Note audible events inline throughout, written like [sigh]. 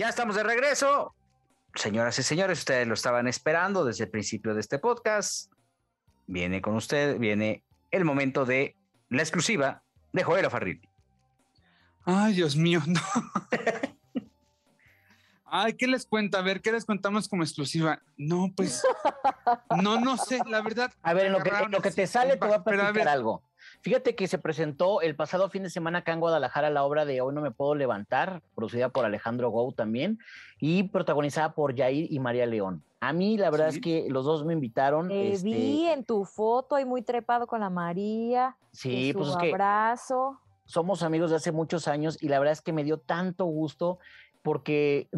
Ya estamos de regreso. Señoras y señores, ustedes lo estaban esperando desde el principio de este podcast. Viene con usted, viene el momento de la exclusiva de Joel Farrilli. Ay, Dios mío, no. [laughs] Ay, ¿qué les cuenta? A ver, ¿qué les contamos como exclusiva? No, pues, no, no sé, la verdad. A ver, en lo que, en lo que te sale te voy a platicar algo. Fíjate que se presentó el pasado fin de semana acá en Guadalajara la obra de Hoy no me puedo levantar, producida por Alejandro Gou también y protagonizada por Jair y María León. A mí la verdad es que los dos me invitaron. Te este, vi en tu foto ahí muy trepado con la María. Sí, su pues es que abrazo. somos amigos de hace muchos años y la verdad es que me dio tanto gusto porque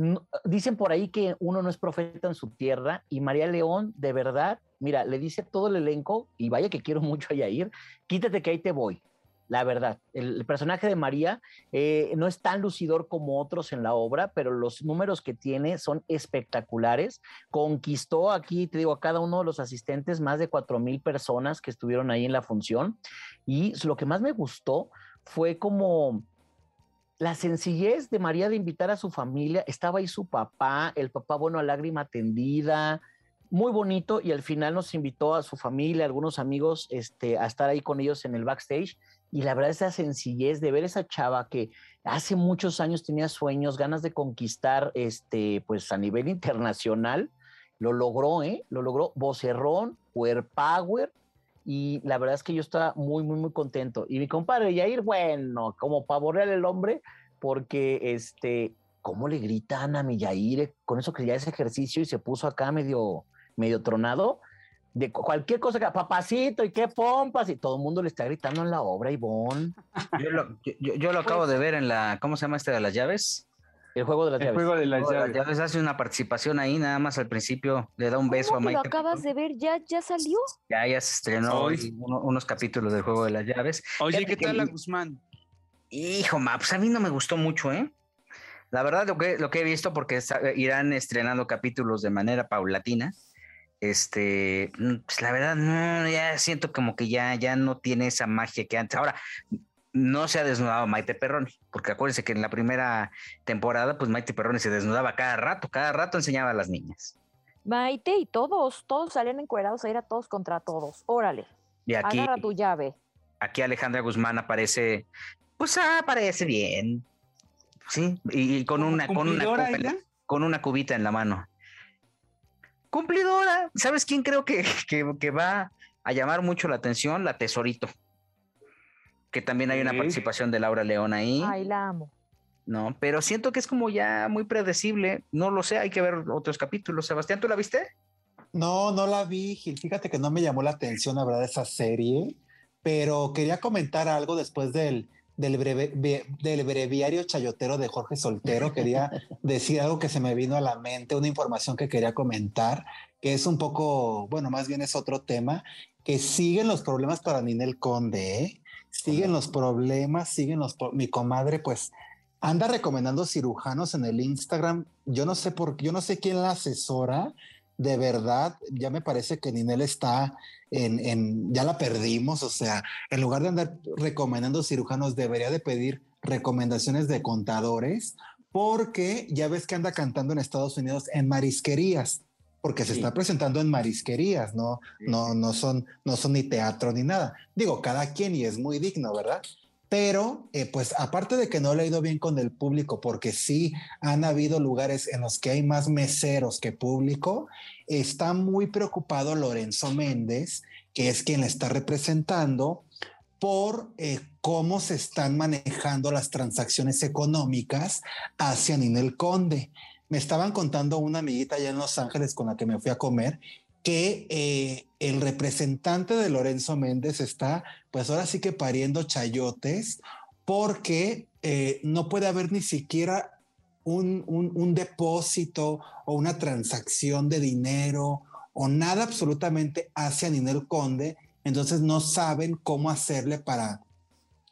dicen por ahí que uno no es profeta en su tierra y María León, de verdad, mira, le dice todo el elenco, y vaya que quiero mucho a Yair, quítate que ahí te voy. La verdad, el, el personaje de María eh, no es tan lucidor como otros en la obra, pero los números que tiene son espectaculares. Conquistó aquí, te digo, a cada uno de los asistentes más de cuatro mil personas que estuvieron ahí en la función. Y lo que más me gustó fue como la sencillez de María de invitar a su familia, estaba ahí su papá, el papá, bueno, a lágrima tendida, muy bonito, y al final nos invitó a su familia, algunos amigos, este, a estar ahí con ellos en el backstage, y la verdad esa sencillez de ver esa chava que hace muchos años tenía sueños, ganas de conquistar, este, pues a nivel internacional, lo logró, ¿eh? Lo logró, vocerrón, power, y la verdad es que yo estaba muy, muy, muy contento. Y mi compadre Yair, bueno, como para el hombre, porque este, ¿cómo le gritan a mi Yair con eso que ya es ejercicio y se puso acá medio, medio tronado? De cu- cualquier cosa que, papacito, y qué pompas, y todo el mundo le está gritando en la obra, Ivonne. Yo lo, yo- yo- yo lo acabo de ver en la, ¿cómo se llama este de las llaves? El juego de las El llaves. juego de las Juego de las llaves. llaves hace una participación ahí, nada más al principio le da un beso a ¿Cómo que lo acabas de ver? ¿Ya, ya salió? Ya, ya se estrenó Hoy. hoy uno- unos capítulos del juego de las llaves. Oye, Fíjate ¿qué tal la Guzmán? Hijo, ma, pues a mí no me gustó mucho, ¿eh? La verdad, lo que, lo que he visto, porque está- irán estrenando capítulos de manera paulatina, este, mm, pues la verdad, no, ya siento como que ya, ya no tiene esa magia que antes. Ahora, no se ha desnudado Maite Perroni, porque acuérdense que en la primera temporada, pues Maite Perroni se desnudaba cada rato, cada rato enseñaba a las niñas. Maite y todos, todos salían encuerados, era todos contra todos. Órale, Y aquí, agarra tu llave. aquí Alejandra Guzmán aparece, pues ah, aparece bien, sí, y, y con una, con una, ¿Cumplidora copa en la- ella? con una cubita en la mano. Cumplidora. ¿Sabes quién creo que, [laughs] que- que va a llamar mucho la atención? La Tesorito. Que también hay una participación de Laura León ahí. Ay, la amo. No, pero siento que es como ya muy predecible. No lo sé, hay que ver otros capítulos. Sebastián, ¿tú la viste? No, no la vi, Gil. Fíjate que no me llamó la atención, la verdad, esa serie, pero quería comentar algo después del, del, breve- del breviario chayotero de Jorge Soltero. Quería [laughs] decir algo que se me vino a la mente, una información que quería comentar, que es un poco, bueno, más bien es otro tema, que siguen los problemas para Ninel Conde, ¿eh? Siguen los problemas, siguen los... pro- Mi comadre, pues, anda recomendando cirujanos en el Instagram. Yo no sé por yo no sé quién la asesora. De verdad, ya me parece que Ninel está en, en- ya la perdimos. O sea, en lugar de andar recomendando cirujanos, debería de pedir recomendaciones de contadores, porque ya ves que anda cantando en Estados Unidos en marisquerías, porque se Sí. está presentando en marisquerías, no, no, no son, no son ni teatro ni nada. Digo, cada quien y es muy digno, ¿verdad? Pero, eh, pues aparte de que no le ha ido bien con el público, porque sí han habido lugares en los que hay más meseros que público, está muy preocupado Lorenzo Méndez, que es quien le está representando, por eh, cómo se están manejando las transacciones económicas hacia Ninel Conde. Me estaban contando una amiguita allá en Los Ángeles con la que me fui a comer que eh, el representante de Lorenzo Méndez está, pues ahora sí que pariendo chayotes, porque eh, no puede haber ni siquiera un, un, un depósito o una transacción de dinero o nada absolutamente hacia Ninel Conde, entonces no saben cómo hacerle para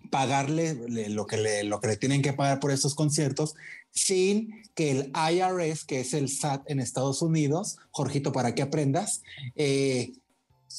pagarle le- lo que le, lo que le tienen que pagar por estos conciertos sin que el IRS, que es el SAT en Estados Unidos, Jorgito, para que aprendas, eh,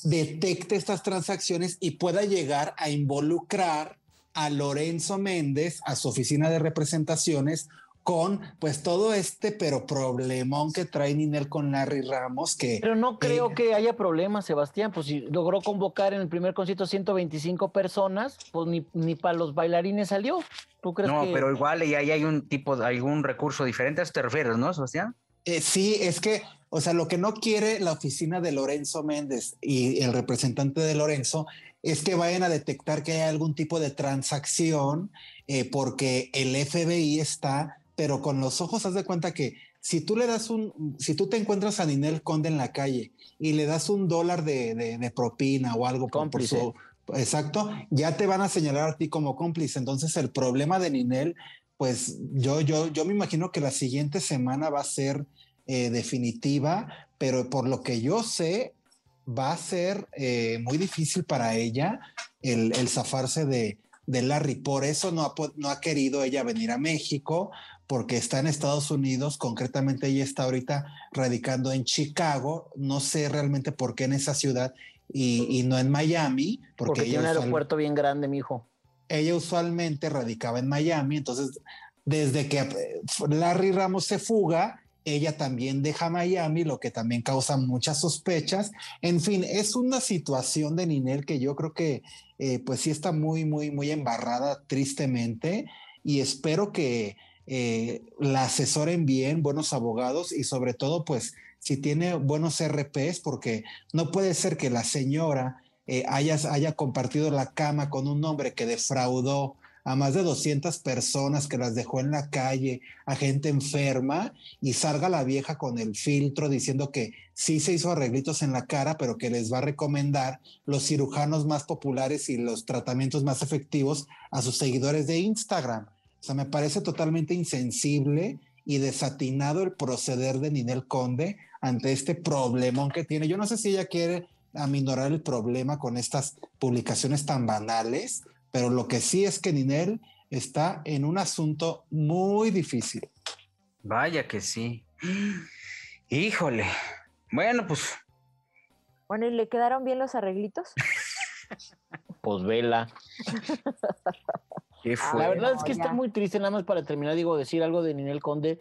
detecte estas transacciones y pueda llegar a involucrar a Lorenzo Méndez, a su oficina de representaciones, con pues todo este pero problemón que trae Ninel con Larry Ramos, que Pero no creo Eh, que haya problema, Sebastián. Pues si logró convocar en el primer concierto 125 personas, pues ni, ni para los bailarines salió. ¿Tú crees No, que pero igual y ahí hay un tipo, de- algún recurso diferente. ¿A eso te refieres, no, Sebastián? Eh, sí, es que, o sea, lo que no quiere la oficina de Lorenzo Méndez y el representante de Lorenzo es que vayan a detectar que hay algún tipo de transacción eh, porque el FBI está, pero con los ojos, haz de cuenta que si tú le das un, si tú te encuentras a Ninel Conde en la calle y le das un dólar de, de- de propina o algo por, por Cómplice. su... Exacto, ya te van a señalar a ti como cómplice. Entonces el problema de Ninel, pues yo, yo, yo me imagino que la siguiente semana va a ser eh, definitiva, pero por lo que yo sé, va a ser eh, muy difícil para ella el, el zafarse de, de Larry. Por eso no ha, no ha querido ella venir a México, porque está en Estados Unidos, concretamente ella está ahorita radicando en Chicago, no sé realmente por qué en esa ciudad y, y no en Miami, porque, porque tiene un aeropuerto bien grande, mijo? ella usualmente radicaba en Miami, entonces desde que eh, Larry Ramos se fuga, ella también deja Miami, lo que también causa muchas sospechas. En fin, es una situación de Ninel que yo creo que eh, pues sí está muy, muy, muy embarrada tristemente y espero que eh, la asesoren bien, buenos abogados y sobre todo pues si tiene buenos RPs, porque no puede ser que la señora eh, haya, haya compartido la cama con un hombre que defraudó a más de 200 personas, que las dejó en la calle, a gente enferma, y salga la vieja con el filtro diciendo que sí se hizo arreglitos en la cara, pero que les va a recomendar los cirujanos más populares y los tratamientos más efectivos a sus seguidores de Instagram. O sea, me parece totalmente insensible y desatinado el proceder de Ninel Conde ante este problemón que tiene. Yo no sé si ella quiere aminorar el problema con estas publicaciones tan banales, pero lo que sí es que Ninel está en un asunto muy difícil. Vaya que sí. Híjole. Bueno, pues Bueno, ¿y le quedaron bien los arreglitos? Pues vela. [laughs] qué Ah. La verdad es que está muy triste, nada más para terminar, digo, decir algo de Ninel Conde.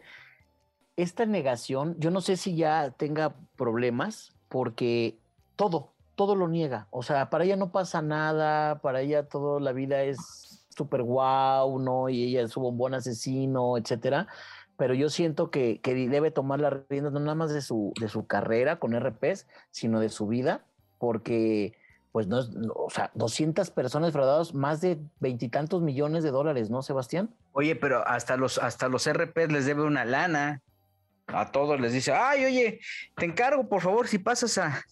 Esta negación, yo no sé si ya tenga problemas, porque todo, todo lo niega. O sea, para ella no pasa nada, para ella toda la vida es súper guau, ¿no? Y ella es su bombón asesino, etcétera. Pero yo siento que, que debe tomar las riendas no nada más de su, de su carrera con RPs, sino de su vida, porque pues no es, no, o sea, 200 personas defraudadas, más de veintitantos millones de dólares, ¿no, Sebastián? Oye, pero hasta los, hasta los RPs les debe una lana. A todos les dice, ay, oye, te encargo, por favor, si pasas a,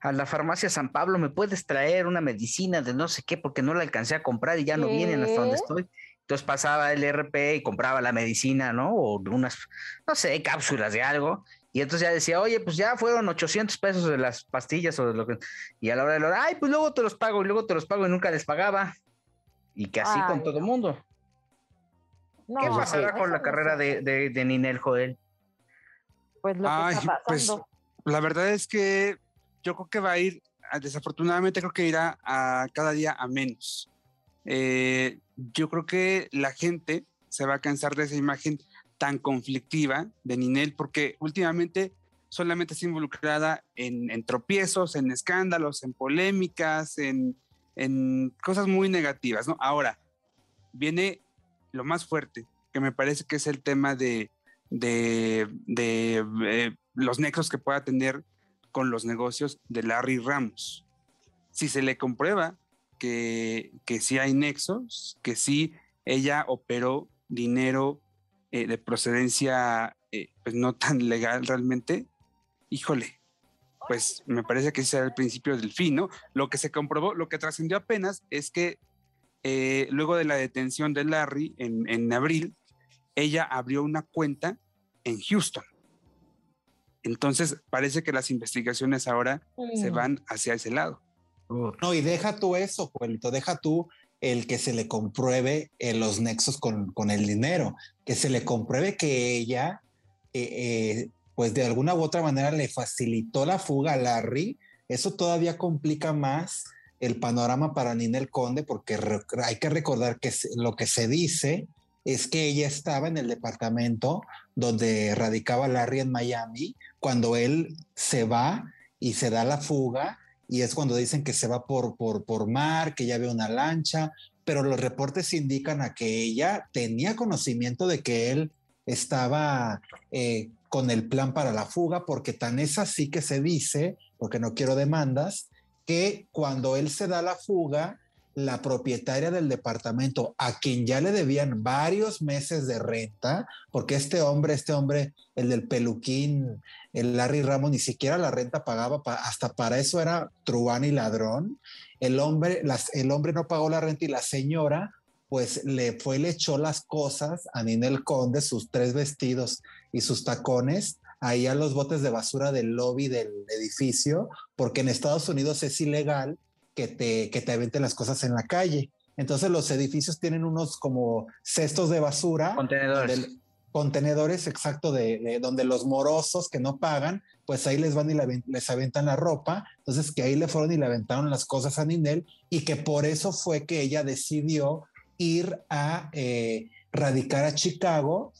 a la farmacia San Pablo, me puedes traer una medicina de no sé qué, porque no la alcancé a comprar y ya no vienen hasta donde estoy. Entonces pasaba el RP y compraba la medicina, ¿no? O unas, no sé, cápsulas de algo. Y entonces ya decía, oye, pues ya fueron 800 pesos de las pastillas o de lo que... Y a la hora de la hora, ay, pues luego te los pago y luego te los pago y nunca les pagaba. Y que así con todo el no. mundo. No, ¿Qué eso pasará con la no carrera de, de, de Ninel Joel? Pues lo que está pues, pasando. La verdad es que yo creo que va a ir, desafortunadamente creo que irá a cada día a menos. Eh, yo creo que la gente se va a cansar de esa imagen tan conflictiva de Ninel porque últimamente solamente está involucrada en, en tropiezos, en escándalos, en polémicas, en, en cosas muy negativas, ¿no? Ahora, viene lo más fuerte, que me parece que es el tema de, de, de, eh, los nexos que pueda tener con los negocios de Larry Ramos. Si se le comprueba que, que sí hay nexos, que sí ella operó dinero eh, de procedencia eh, pues no tan legal realmente, híjole, pues me parece que ese será el principio del fin, ¿no? Lo que se comprobó, lo que trascendió apenas es que eh, luego de la detención de Larry en, en abril, ella abrió una cuenta en Houston. Entonces, parece que las investigaciones ahora se Mm. van hacia ese lado. No, y deja tú eso, Juelito, deja tú el que se le compruebe eh, los nexos con, con el dinero, que se le compruebe que ella, eh, eh, pues de alguna u otra manera le facilitó la fuga a Larry, eso todavía complica más el panorama para Ninel Conde, porque hay que recordar que lo que se dice es que ella estaba en el departamento donde radicaba Larry en Miami, cuando él se va y se da la fuga, y es cuando dicen que se va por, por, por mar, que ya ve una lancha, pero los reportes indican a que ella tenía conocimiento de que él estaba eh, con el plan para la fuga, porque tan es así que se dice, porque no quiero demandas, que cuando él se da la fuga, la propietaria del departamento, a quien ya le debían varios meses de renta, porque este hombre, este hombre, el del peluquín, el Larry Ramos, ni siquiera la renta pagaba, pa- hasta para eso era truán y ladrón. El hombre, el hombre no pagó la renta y la señora, pues le fue, le echó las cosas a Ninel Conde, sus tres vestidos y sus tacones, ahí a los botes de basura del lobby del edificio, porque en Estados Unidos es ilegal que te, que te aventen las cosas en la calle. Entonces los edificios tienen unos como cestos de basura. Contenedores. donde- contenedores exacto de, de donde los morosos que no pagan, pues ahí les van y la les aventan la ropa. Entonces que ahí le fueron y le aventaron las cosas a Ninel y que por eso fue que ella decidió ir a eh, radicar a Chicago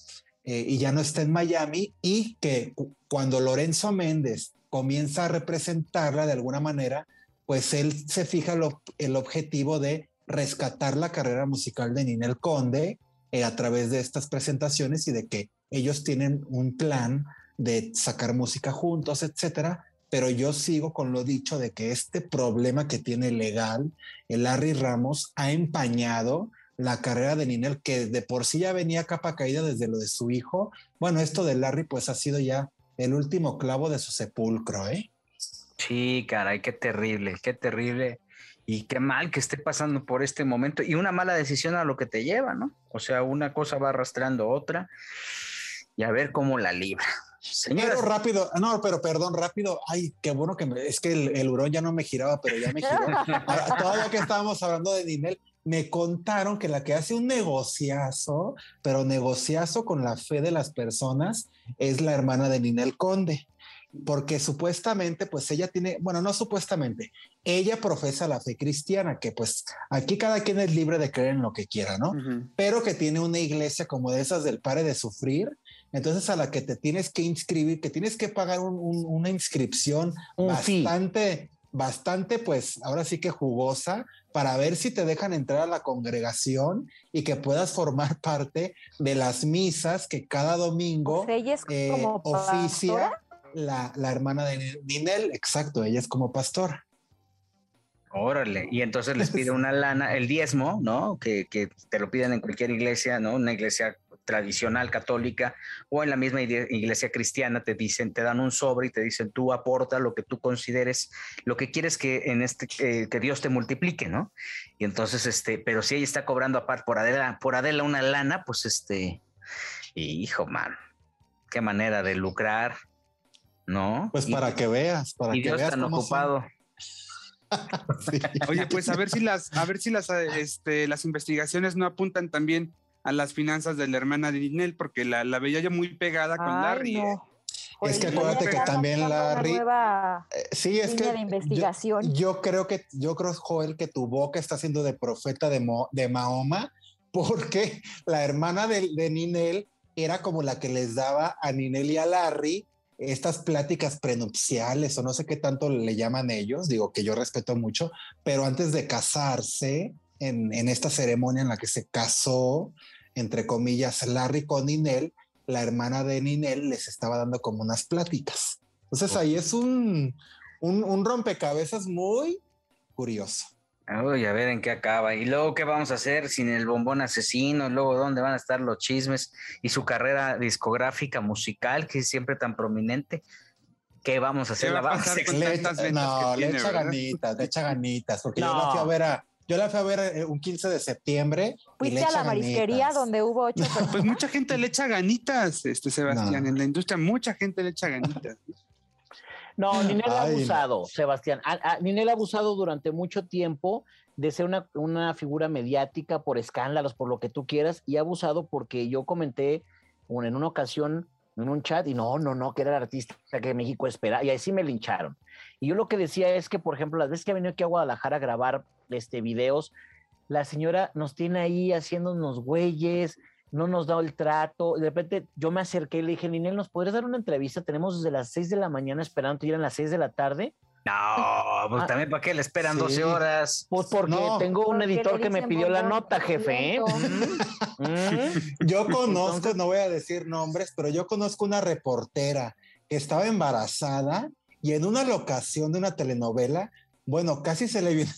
eh, y ya no está en Miami y que cu- cuando Lorenzo Méndez comienza a representarla de alguna manera, pues él se fija el objetivo de rescatar la carrera musical de Ninel Conde eh, a través de estas presentaciones y de que ellos tienen un plan de sacar música juntos, etcétera. Pero yo sigo con lo dicho de que este problema que tiene legal el Larry Ramos ha empañado la carrera de Ninel, que de por sí ya venía capa caída desde lo de su hijo. Bueno, esto de Larry pues ha sido ya el último clavo de su sepulcro, ¿eh? Sí, caray, qué terrible, qué terrible. Y qué mal que esté pasando por este momento. Y una mala decisión a lo que te lleva, ¿no? O sea, una cosa va arrastrando otra. Y a ver cómo la libra. Señoras, Pero rápido, no, pero perdón, rápido. Ay, qué bueno que me, es que el, el hurón ya no me giraba, pero ya me giró. [laughs] Ah, Todavía que estábamos hablando de Ninel, me contaron que la que hace un negociazo, pero negociazo con la fe de las personas, es la hermana de Ninel Conde. Porque supuestamente, pues ella tiene, bueno, no supuestamente, ella profesa la fe cristiana, que pues aquí cada quien es libre de creer en lo que quiera, ¿no? Ujú. pero que tiene una iglesia como de esas del pare de sufrir, entonces a la que te tienes que inscribir, que tienes que pagar un- un- una inscripción Un fee. bastante, bastante, pues ahora sí que jugosa, para ver si te dejan entrar a la congregación y que puedas formar [laughs] parte de las misas que cada domingo O sea, ella es eh, como oficia pastora. La, la hermana de Ninel, exacto, ella es como pastora. órale. Y entonces les pide [laughs] una lana, el diezmo, ¿no? Que, que te lo piden en cualquier iglesia, ¿no? Una iglesia tradicional católica o en la misma iglesia cristiana te dicen, te dan un sobre y te dicen tú aporta lo que tú consideres, lo que quieres que en este eh, que Dios te multiplique, ¿no? Y entonces este, pero si ella está cobrando aparte por Adela, por Adela una lana, pues este, hijo, man, qué manera de lucrar, ¿no? Pues Y- para que veas, para y que Dios veas tan cómo ocupado. [laughs] Sí. Oye, pues a ver si las, a ver si las, eh, este, las investigaciones no apuntan también a las finanzas de la hermana de Ninel, porque la, la veía yo muy pegada con Ay, Larry. ¿eh? no. Es que Oye, acuérdate que también Larry- nueva Eh, Sí, es que de yo- investigación. Yo, creo que, yo creo, Joel, que tu boca está siendo de profeta de, Mo- de Mahoma, porque la hermana de, de Ninel era como la que les daba a Ninel y a Larry estas pláticas prenupciales o no sé qué tanto le llaman ellos, digo que yo respeto mucho, pero antes de casarse, en, en esta ceremonia en la que se casó, entre comillas, Larry con Ninel, la hermana de Ninel les estaba dando como unas pláticas. Entonces ahí es un, un, un rompecabezas muy curioso. Uy, a ver en qué acaba. Y luego, ¿qué vamos a hacer sin el bombón asesino? Luego, ¿dónde van a estar los chismes? Y su carrera discográfica musical, que es siempre tan prominente. ¿Qué vamos a hacer? ¿Qué va ¿La a vamos a pasar con ex- Le ventas no, le tiene, echa ¿verdad? ganitas, le echa ganitas, porque yo la fui a ver a, Yo la fui a ver eh, un 15 de septiembre. Fuiste a la marisquería ganitas. donde hubo ocho personas. Pues mucha gente le echa ganitas, este Sebastián. No. En la industria, mucha gente le echa ganitas. No, Ninel ha no. abusado, Sebastián. A- a- Ninel ha abusado durante mucho tiempo de ser una, una figura mediática por escándalos, por lo que tú quieras, y ha abusado porque yo comenté en una ocasión en un chat y no, no, no, que era el artista que México espera, y ahí sí me lincharon. Y yo lo que decía es que, por ejemplo, las veces que ha venido aquí a Guadalajara a grabar este, videos, la señora nos tiene ahí haciéndonos güeyes, no nos da el trato. De repente yo me acerqué y le dije, Ninel, ¿nos podrías dar una entrevista? Tenemos desde las 6 de la mañana esperando, y eran las 6 de la tarde. No, pues Ah, también para qué le esperan sí. 12 horas. Pues porque No. tengo un Porque editor que me pidió la nota, jefe. ¿eh? Mm. Yo conozco, Entonces- no voy a decir nombres, pero yo conozco una reportera que estaba embarazada y en una locación de una telenovela, bueno, casi se le viene,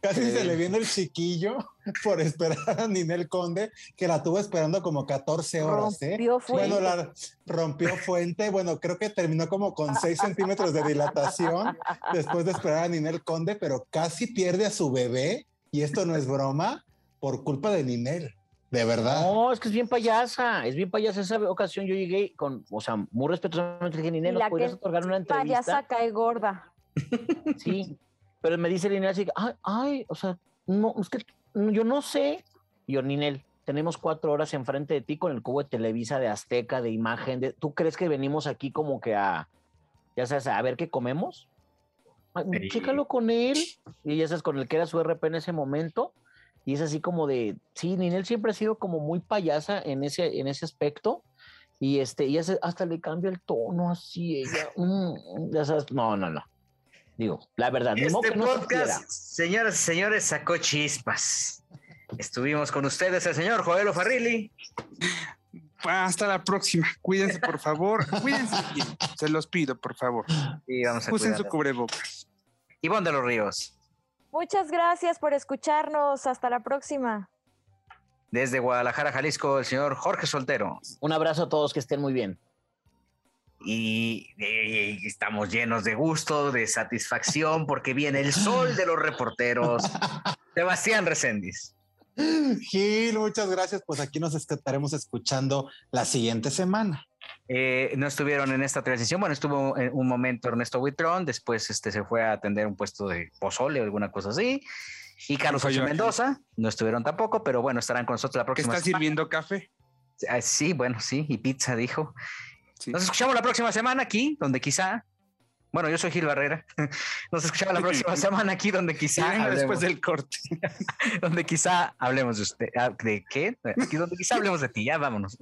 casi se le viene el chiquillo [laughs] por esperar a Ninel Conde, que la tuvo esperando como 14 horas, ¿eh? Rompió fuente. Bueno, la rompió fuente, bueno, creo que terminó como con 6 centímetros de dilatación después de esperar a Ninel Conde, pero casi pierde a su bebé, y esto no es broma, por culpa de Ninel, de verdad. No, es que es bien payasa, es bien payasa. Esa ocasión yo llegué con, o sea, muy respetuosamente dije, Ninel, ¿nos podrías otorgar una entrevista? Payasa cae gorda. Sí, pero me dice Ninel así, ay, ay, o sea, no, es que yo no sé. Y yo, Ninel, tenemos cuatro horas enfrente de ti con el cubo de Televisa, de Azteca, de imagen. De, ¿Tú crees que venimos aquí como que a, ya sabes, a ver qué comemos? Sí. Chécalo con él. Y ya sabes, con el que era su RP en ese momento. Y es así como de, sí, Ninel siempre ha sido como muy payasa en ese, en ese aspecto. Y este, y hasta le cambia el tono así, ella, mm, ya sabes, no, no, no. Digo, la verdad, Este que no podcast, señoras y señores, sacó chispas. Estuvimos con ustedes el señor Joel Farrilli. Hasta la próxima. Cuídense, por favor. Cuídense. Se los pido, por favor. Y vamos a Usen su cubrebocas. Ivonne de los Ríos. Muchas gracias por escucharnos. Hasta la próxima. Desde Guadalajara, Jalisco, el señor Jorge Soltero. Un abrazo a todos, que estén muy bien. Y, y estamos llenos de gusto, de satisfacción, porque viene el sol de los reporteros. [laughs] Sebastián Recendis. Gil, muchas gracias. Pues aquí nos estaremos escuchando la siguiente semana. Eh, no estuvieron en esta transición. Bueno, estuvo en un momento Ernesto Buitrón, después este, se fue a atender un puesto de pozole o alguna cosa así. Y Carlos Ocho. Mendoza, no estuvieron tampoco, pero bueno, estarán con nosotros la ¿Que próxima está semana. sirviendo café? Ah, Sí, bueno, sí, y pizza dijo. Sí. Nos escuchamos la próxima semana aquí, donde quizá. Bueno, yo soy Gil Barrera. [laughs] Nos escuchamos la próxima [laughs] semana aquí, donde quizá. después del corte. [laughs] donde quizá hablemos de usted. ah, ¿De qué? Aquí donde quizá hablemos de ti. Ya vámonos.